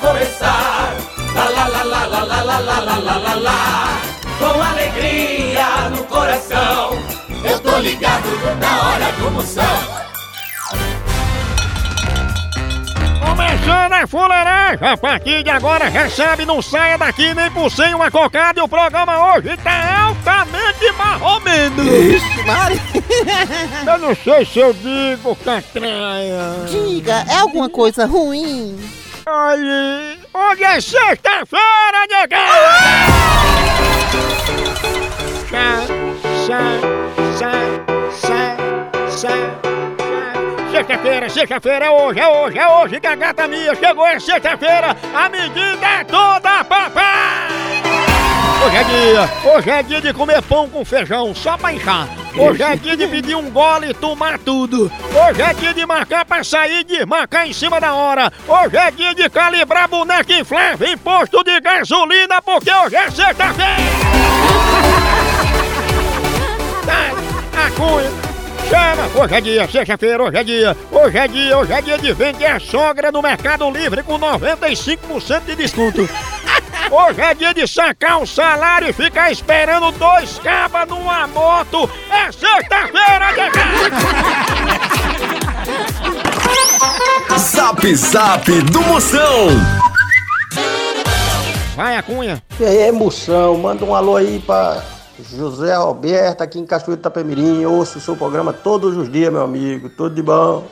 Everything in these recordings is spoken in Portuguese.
vai começar. Lá, lá, lá, lá, lá, lá, lá, lá, lá, lá, lá, lá. Com alegria no coração. Eu tô ligado na hora do Moção. Começando a fuleiragem, a partir de agora recebe, não saia daqui nem por sem uma cocada e o programa hoje tá altamente marromeno. Ixi, Mari. Eu não sei se eu digo catraia. Diga, é alguma coisa ruim? Olha, hoje é sexta-feira, sai. Sexta-feira, sexta-feira é hoje, é hoje, é hoje que a gata minha chegou, é sexta-feira, a medida é toda, papai! Hoje é dia, hoje é dia de comer pão com feijão, só pra inchar. Hoje é dia de pedir um gole e tomar tudo. Hoje é dia de marcar pra sair e desmarcar em cima da hora. Hoje é dia de calibrar boneca inflável em posto de gasolina, porque hoje é sexta-feira! A cunha! Chama! Hoje é dia, sexta-feira, hoje é dia, hoje é dia, hoje é dia de vender a sogra no Mercado Livre com 95% de desconto. Hoje é dia de sacar o salário e ficar esperando dois cabas numa moto. É sexta-feira, nega! Zap Zap do Moção. Vai, a cunha. E aí, emoção, manda um alô aí pra José Roberto aqui em Cachoeiro Itapemirim. Ouço o seu programa todos os dias, meu amigo. Tudo de bom.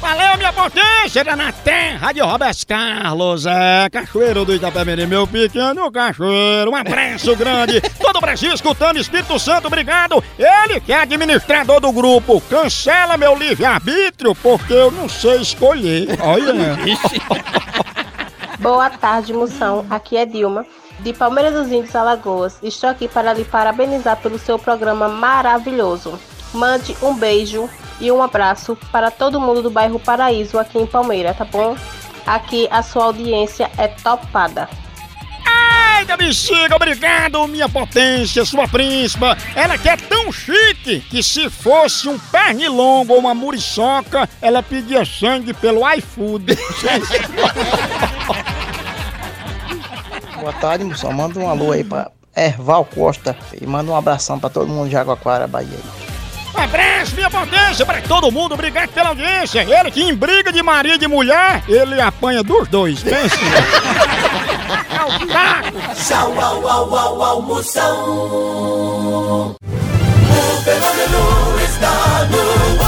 Valeu, minha potência da na terra de Roberto Carlos. É, Cachoeiro do Itapemirim, meu pequeno cachoeiro. Um abraço grande. Todo o Brasil escutando Espírito Santo, obrigado. Ele que é administrador do grupo. Cancela meu livre-arbítrio, porque eu não sei escolher. Olha. Boa tarde, moção. Aqui é Dilma, de Palmeira dos Índios, Alagoas. Estou aqui para lhe parabenizar pelo seu programa maravilhoso. Mande um beijo e um abraço para todo mundo do bairro Paraíso aqui em Palmeira, tá bom? Aqui a sua audiência é topada. Ai, da bexiga, obrigado, minha potência, sua príncipa. Ela que é tão chique que se fosse um pernilongo ou uma muriçoca, ela pedia sangue pelo iFood. Boa tarde, moção. Manda um alô aí pra Erval Costa e manda um abração pra todo mundo de Água Bahia. Um abraço, minha potência, pra todo mundo, obrigado pela audiência. Ele que em briga de marido e mulher, ele apanha dos dois, pensa. É o taco. Tchau, au, au, au, au, Moção. O fenômeno está no ar.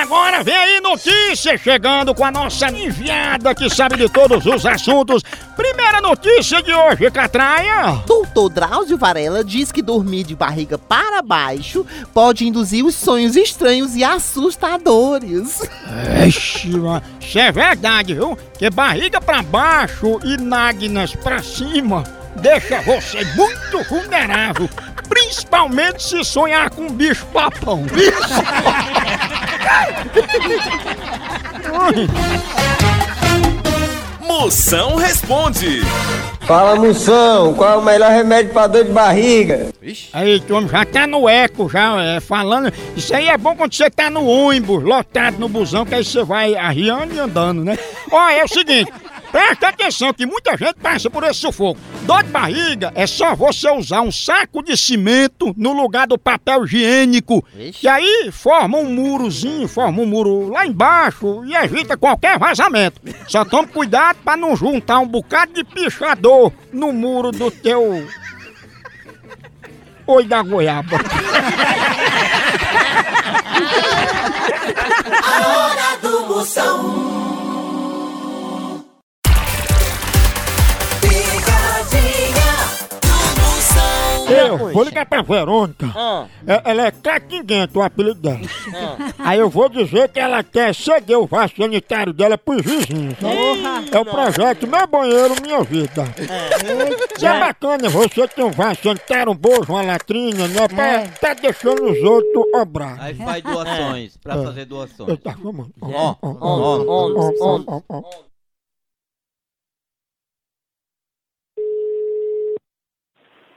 agora vem aí notícia chegando com a nossa enviada que sabe de todos os assuntos. Primeira notícia de hoje, Catraia. Doutor Drauzio Varela diz que dormir de barriga para baixo pode induzir os sonhos estranhos e assustadores. Ixi, isso é verdade, viu? Que barriga pra baixo e nágnas pra cima deixa você muito vulnerável. Principalmente se sonhar com um bicho papão. Moção responde. Fala, Moção, qual é o melhor remédio pra dor de barriga? Aí, tu já tá no eco, já é, falando. Isso aí é bom quando você tá no ônibus, lotado no busão, que aí você vai arriando e andando, né? Ó, é o seguinte. Presta atenção que muita gente passa por esse sufoco. Dor de barriga é só você usar um saco de cimento no lugar do papel higiênico. Vixe. Que aí forma um murozinho, forma um muro lá embaixo e evita qualquer vazamento. Só tome cuidado pra não juntar um bocado de pichador no muro do teu. Oi da goiaba. Eu vou ligar pra Verônica. É- Ela é catinguenta, o apelido dela. Aí eu vou dizer que ela quer ceder o vaso sanitário dela pros vizinhos. É o projeto Meu Banheiro, Minha Vida. Isso é bacana, você tem um vaso sanitário, um bojo, uma latrina, né? Pra, tá deixando os outros obrar. Aí faz doações, pra fazer doações. Eu tá chamando. Ó, ó, ó, ó, ó, ó.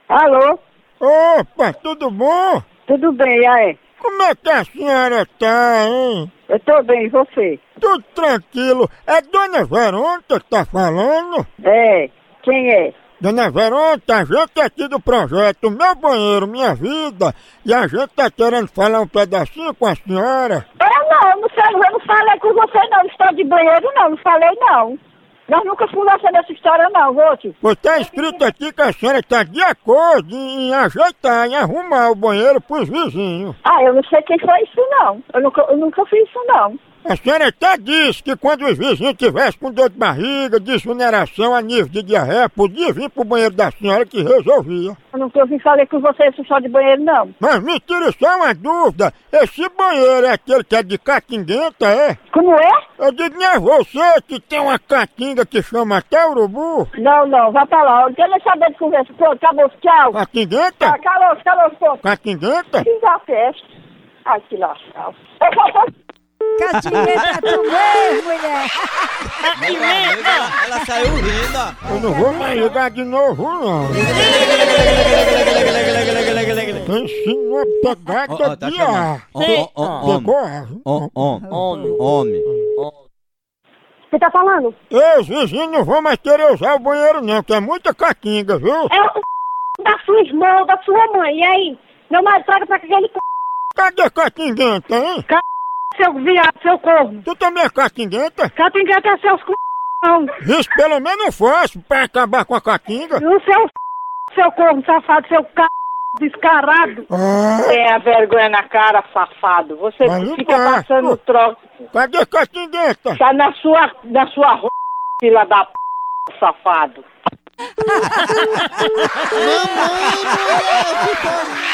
Alô? Opa, tudo bom? Tudo bem, aí? Como é que a senhora tá, hein? Eu tô bem, e você? Tudo tranquilo. É Dona Verônica que tá falando? É, quem é? Dona Verônica, a gente é aqui do projeto Meu Banheiro, Minha Vida, e a gente tá querendo falar um pedacinho com a senhora. Eu não, não sei, eu não falei com você não, história de banheiro não, não falei não. Nós nunca conversamos nessa história não, Vote. Pois tá escrito aqui que a senhora tá de acordo em ajeitar, em arrumar o banheiro pros vizinhos. Ah, eu não sei quem foi isso não. Eu nunca, eu nunca fiz isso não. A senhora até disse que quando os vizinhos tivessem com dor de barriga, desoneração a nível de diarreia, podia vir pro banheiro da senhora que resolvia. Eu nunca ouvi falar com você essa história de banheiro não. Mas me tire só uma dúvida, esse banheiro é aquele que é de catinguenta, é? Como é? Eu digo, não é você que tem uma catinga que chama até urubu? Não, não, vai pra lá. Eu quero saber de conversa. Pô, acabou, tchau. Catinguenta? Ah, calou, calou, pô. Catinguenta? Fiz a festa. Ai, que lascado. Eu vou- vou- Catingueta, tu mesmo, mulher. Ela, ela saiu rindo, ó. Eu não vou mais ligar de novo, não. Tem sim uma Ó, pegada ó, tá chamando. ar. Ó, ó, ó, homem. Pegou ar. Ó, Homem. Homem. Você tá falando? Ei, os vizinhos não vão mais querer usar o banheiro não, que é muita catinga, viu? É o da sua irmã ou da sua mãe. E aí? Meu marido traga pra aquele c... Cadê a catinguenta, hein? Seu viado, seu corno. Tu também é catinguenta? Catingueta é seus c... não. Isso pelo menos eu faço pra acabar com a catinga. O seu c... seu corno safado, seu c... descarado. Ah, Tenha vergonha na cara, safado. Você Mas fica tá. passando troço. cadê a catinguenta? Tá na sua, na sua ro... fila da p... safado. Eu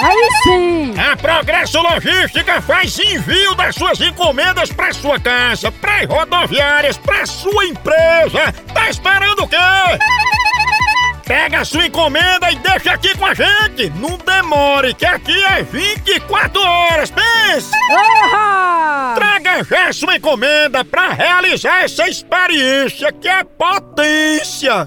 Aí sim. A Progresso Logística faz envio das suas encomendas para sua casa, para rodoviárias, para sua empresa. Tá esperando o quê? Pega a sua encomenda e deixa aqui com a gente. Não demore, que aqui é 24 horas. Pense! Orra! Traga já sua encomenda para realizar essa experiência que é potência.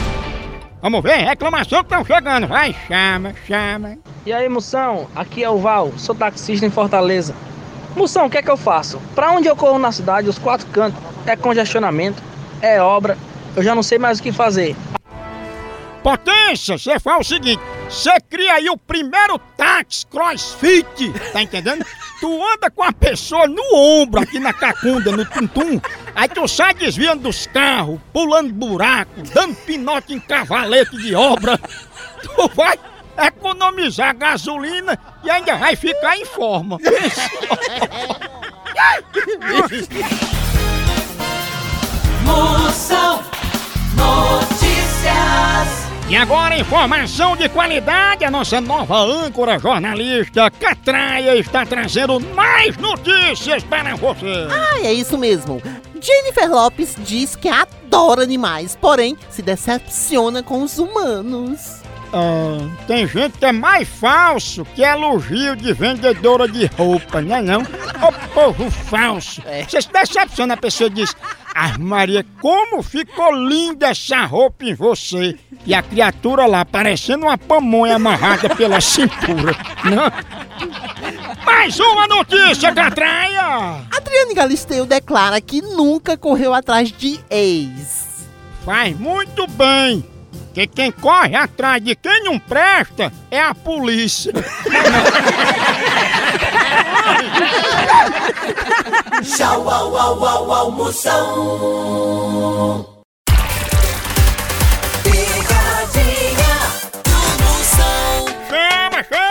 Vamos ver, reclamação que estão chegando. Vai, chama, chama. E aí, Moção? Aqui é o Val, sou taxista em Fortaleza. Moção, o que é que eu faço? Pra onde eu corro na cidade, os quatro cantos, é congestionamento, é obra, eu já não sei mais o que fazer. Potência, você faz o seguinte: você cria aí o primeiro táxi crossfit, tá entendendo? Tu anda com a pessoa no ombro, aqui na cacunda, no tum-tum, aí tu sai desviando dos carros, pulando buraco, dando pinote em cavalete de obra. Tu vai economizar gasolina e ainda vai ficar em forma. Moção Notícias. E agora, informação de qualidade, a nossa nova âncora jornalista Catraia está trazendo mais notícias para você. Ah, é isso mesmo. Jennifer Lopes diz que adora animais, porém se decepciona com os humanos. Ah, tem gente que é mais falso que elogio de vendedora de roupa, não é não? Ô povo falso! Você se decepciona, a pessoa diz, ah Maria, como ficou linda essa roupa em você! E a criatura lá parecendo uma pamonha amarrada pela cintura, não? Mais uma notícia, Catraia! Adriane Galisteu declara que nunca correu atrás de ex. Faz muito bem! Que quem corre atrás de quem não presta é a polícia. Tchau, au, au, au, au, Moção. Picadinha do Moção. Chama, chama!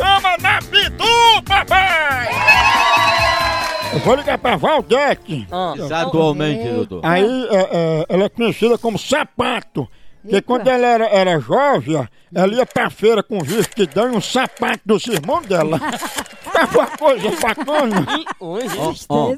chama na Pitu, papai! Eu vou ligar pra Valdete. Atualmente, doutor. Aí é, é, ela é conhecida como sapato. Porque quando ela era, era jovem, ela ia pra feira com vestidão e um sapato dos irmãos dela. Tava uma coisa bacana. Ó, ó.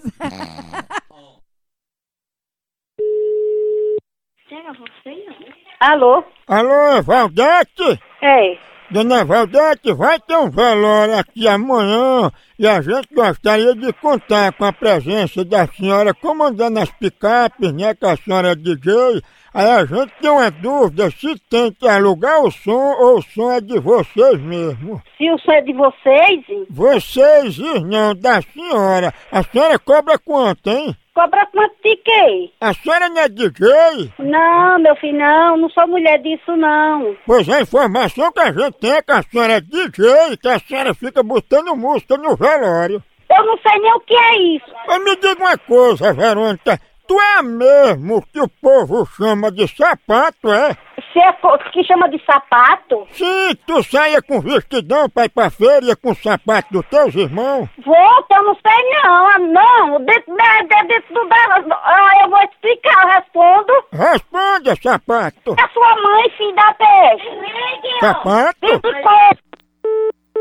Alô? Alô, Valdete? Ei, Dona Valdete, vai ter um velório aqui amanhã e a gente gostaria de contar com a presença da senhora comandando as picapes, né, que a senhora é DJ. Aí a gente tem uma dúvida se tem que alugar o som ou o som é de vocês mesmo. se o som é de vocês, Vocês, não, da senhora. A senhora cobra quanto, hein? cobra quanto de quê? A senhora não é DJ? Não, meu filho, não, não sou mulher disso, não. Pois a informação que a gente tem é que a senhora é DJ, que a senhora fica botando música no velório. Eu não sei nem o que é isso. Mas me diga uma coisa, Verônica. Tu é mesmo que o povo chama de sapato, é? Se é que chama de sapato, Sim, tu saia com vestidão pra ir pra feira com o sapato dos teus irmãos. vou, que eu não sei não. Ah, Não, dentro, da, de- dentro do dela, ah, eu vou explicar, eu respondo. Responda, sapato. É sua mãe, filho da peixe. Sapato?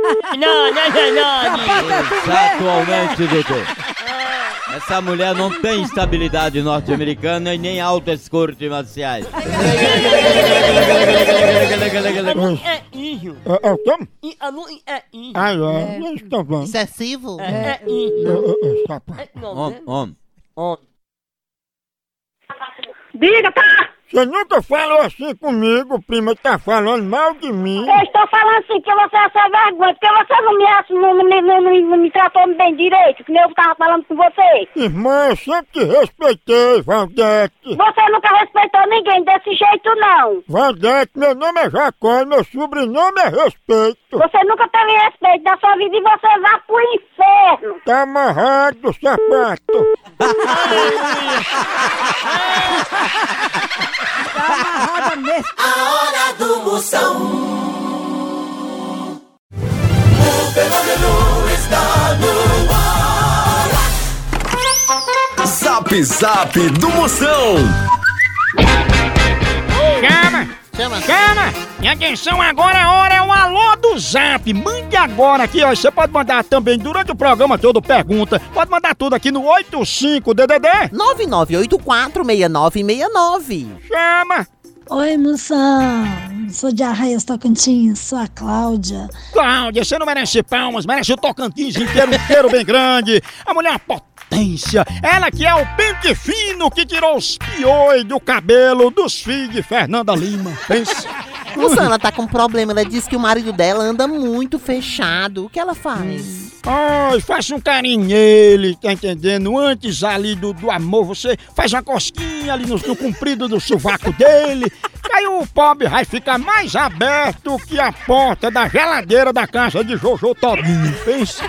Não, não, não, não. É. Atualmente, doutor. Essa mulher não tem estabilidade norte-americana e nem altas cortes marciais. É, é o quê? Ah, é. Eles estão vendo. Excessivo? É, é, é, sapato. Homem, homem. Diga, tá? Você nunca falou assim comigo, prima, tá falando mal de mim. Eu estou falando assim que você é sem vergonha, porque você não me, não, não, não, não, não me tratou bem direito, que nem eu tava falando com você. Irmã, eu sempre te respeitei, Valdete. Você nunca respeitou ninguém desse jeito, não. Valdete, meu nome é Jacó e meu sobrenome é Respeito. Você nunca teve respeito da sua vida e você vai pro inferno. Tá amarrado, sapato. A hora do Moção. O fenômeno está no ar. Zap Zap do Moção. Chama! Chama. Chama! E atenção, agora a hora é o alô do zap. Mande agora aqui, ó. Você pode mandar também durante o programa todo pergunta. Pode mandar tudo aqui no 85DDD. 99846969. Chama! Oi, moção. Sou de Arraias Tocantins, sou a Cláudia. Cláudia, você não merece palmas, merece o Tocantins inteiro, inteiro bem grande. A mulher é uma potência. Ela que é o pente fino que tirou os piões do cabelo dos filhos de Fernanda Lima. Pensa. Moção, ela tá com problema. Ela diz que o marido dela anda muito fechado. O que ela faz? Ai, faça um carinho nele, tá entendendo? Antes ali do, do amor, você faz uma cosquinha ali no, no comprido do sovaco dele. Aí o pobre vai ficar mais aberto que a porta da geladeira da casa de Jojo Todinho. Pensa.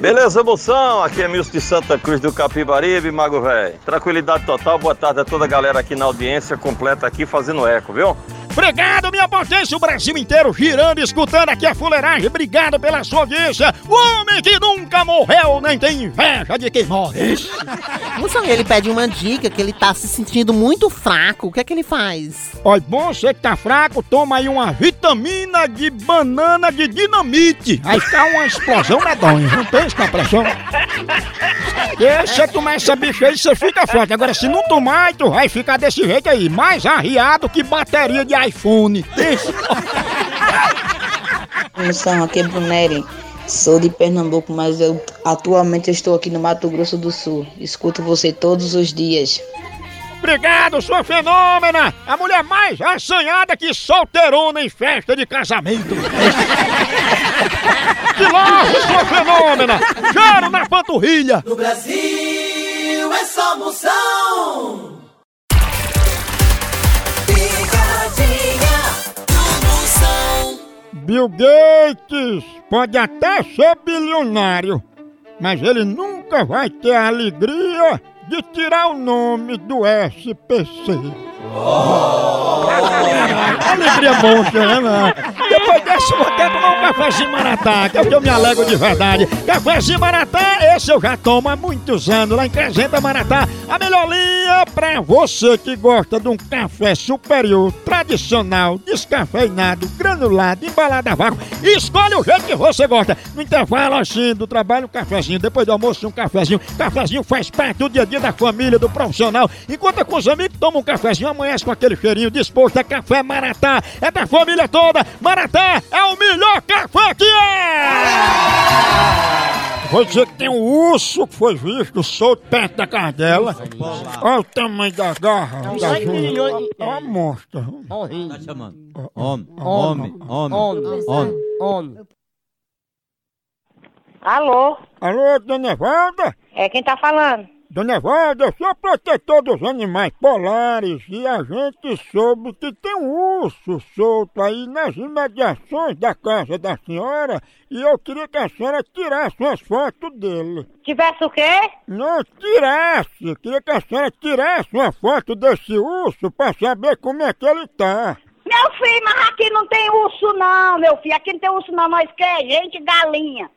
Beleza, moção? Aqui é Milson de Santa Cruz do Capibaribe, Mago Velho. Tranquilidade total, boa tarde a toda a galera aqui na audiência completa aqui fazendo eco, viu? Obrigado, minha potência, o Brasil inteiro girando, escutando aqui a fuleiragem. Obrigado pela sua audiência. O homem que nunca morreu, nem tem inveja de quem morre. Moção, ele pede uma dica que ele tá se sentindo muito fraco. O que é que ele faz? Olha, bom, você que tá fraco, toma aí uma vitamina de banana de dinamite. Aí fica uma explosão medonha. Não pensa na pressão. E você tomar essa bicha aí, você fica forte. Agora, se não tomar, tu vai ficar desse jeito aí, mais arriado que bateria de iPhone. Pensa. Moção, aqui é Brunelli. Sou de Pernambuco, mas eu atualmente estou aqui no Mato Grosso do Sul. Escuto você todos os dias. Obrigado, sua fenômena! A mulher mais assanhada que solteirona em festa de casamento. que logo, sua fenômena! Choro na panturrilha! No Brasil é só moção. Picadinha do moção. Bill Gates pode até ser bilionário, mas ele nunca vai ter a alegria de tirar o nome do SPC. Alegria monstra, né? Depois dessa, eu vou até tomar um cafezinho maratá, que é o que eu me alegro de verdade. Cafezinho maratá, esse eu já tomo há muitos anos, lá em Crescenta Maratá. A melhor linha pra você que gosta de um café superior, tradicional, descafeinado, granulado, embalado a vácuo. Escolhe o jeito que você gosta. No intervalo, assim, do trabalho, um cafezinho. Depois do almoço, um cafezinho. Cafezinho faz parte do dia a dia da família, do profissional. Enquanto com os amigos, toma um cafezinho, amanhece com aquele cheirinho disposto. É café Maratá, é da família toda. Maratá é o melhor café que é! Vou dizer que tem um urso que foi visto solto perto da casa dela. Olha o tamanho da garra. Da Olha a monstra. Tá chamando. Homem, homem, homem, homem. Homem. Alô? Alô, dona Evalda? É quem tá falando? Dona Evalda, eu sou protetor dos animais polares e a gente soube que tem um urso solto aí nas imediações da casa da senhora e eu queria que a senhora tirasse umas fotos dele. Tivesse o quê? Não, tirasse! Queria que a senhora tirasse uma foto desse urso pra saber como é que ele tá. Meu filho, mas aqui não tem urso não, meu filho. Aqui não tem urso não, nós que é gente galinha.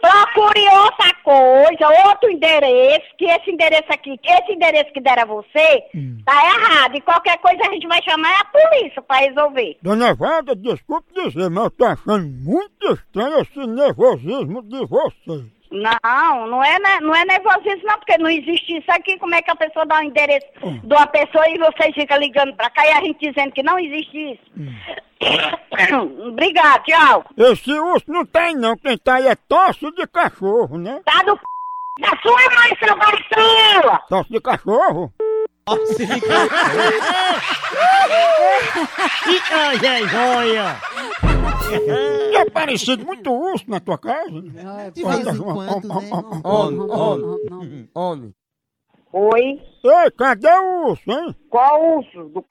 Procure outra coisa, outro endereço, que esse endereço aqui, esse endereço que deram a você, tá errado. E qualquer coisa a gente vai chamar a polícia pra resolver. Dona Evalda, desculpe dizer, mas eu tô achando muito estranho esse nervosismo de vocês. Não, não é, não é nervosismo não, porque não existe isso aqui. Como é que a pessoa dá o endereço de uma pessoa e vocês ficam ligando pra cá e a gente dizendo que não existe isso? Obrigado, tchau. Esse urso não tem não, quem tá aí é tosse de cachorro, né? Tá do p... Da sua mãe, seu baixinho! Tosse de cachorro? Tosse de E ai, ai, joia! É parecido muito urso na tua casa? De vez em quando, né? Homem, homem, homem. Oi? Ei, cadê o urso, hein? Qual urso? Do c...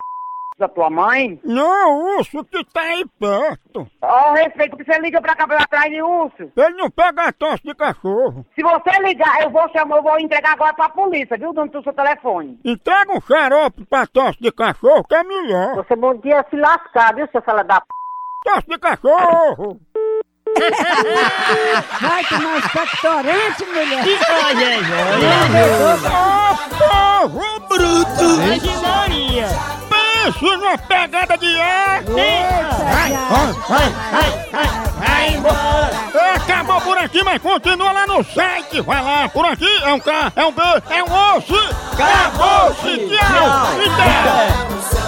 da tua mãe? Não, urso que tá aí perto. Ó, o respeito que você liga pra cá pra atrás de urso. Ele não pega a tosse de cachorro. Se você ligar, eu vou chamar, eu vou entregar agora pra polícia, viu, dono do seu telefone. Entrega um xarope pra tosse de cachorro que é melhor. Você bom dia se lascar, viu, seu fala da p... Tosse de cachorro! Vai tomar expectorante, mulher. Ô, povo bruto! Maria. Pense numa pegada de ar! Vai, vai, vai, vai, vai embora! Acabou por aqui, mas continua lá no site! Vai lá, por aqui é um K, é um B, é um osso! Acabou-se! Tchau! E tchau!